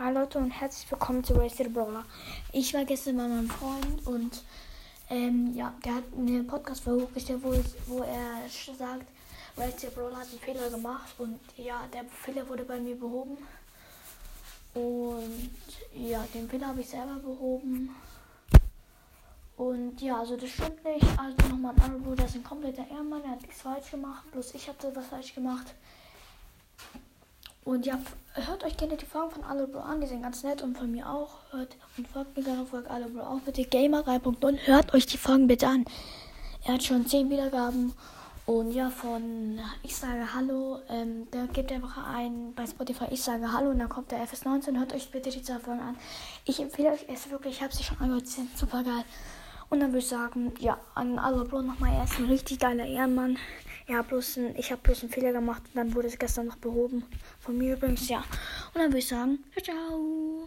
Hallo Leute und herzlich willkommen zu Wasted Brawler. Ich war gestern bei meinem Freund und ähm, ja, der hat eine Podcast-Folge hochgestellt, wo, wo er sagt, Wasted Brawler hat einen Fehler gemacht und ja, der Fehler wurde bei mir behoben. Und ja, den Fehler habe ich selber behoben. Und ja, also das stimmt nicht. Also nochmal ein Bruder, das ist ein kompletter Ehrenmann, er hat nichts falsch gemacht, bloß ich hatte was falsch gemacht. Und ja, hört euch gerne die Folgen von Alebro an, die sind ganz nett und von mir auch. Hört und folgt mir gerne, folgt Alebro auch bitte. Gamer 3.0, hört euch die Folgen bitte an. Er hat schon 10 Wiedergaben. Und ja, von Ich sage Hallo, ähm, da gebt einfach ein bei Spotify Ich sage Hallo und dann kommt der FS19. Hört euch bitte die zwei Folgen an. Ich empfehle euch es wirklich, ich habe sie schon angehört, sie sind super geil. Und dann würde ich sagen, ja, an Alebro nochmal, er ist ein richtig geiler Ehrenmann. Ja, bloß ein, ich habe bloß einen Fehler gemacht und dann wurde es gestern noch behoben. Von mir übrigens, ja. Und dann würde ich sagen, ciao, ciao.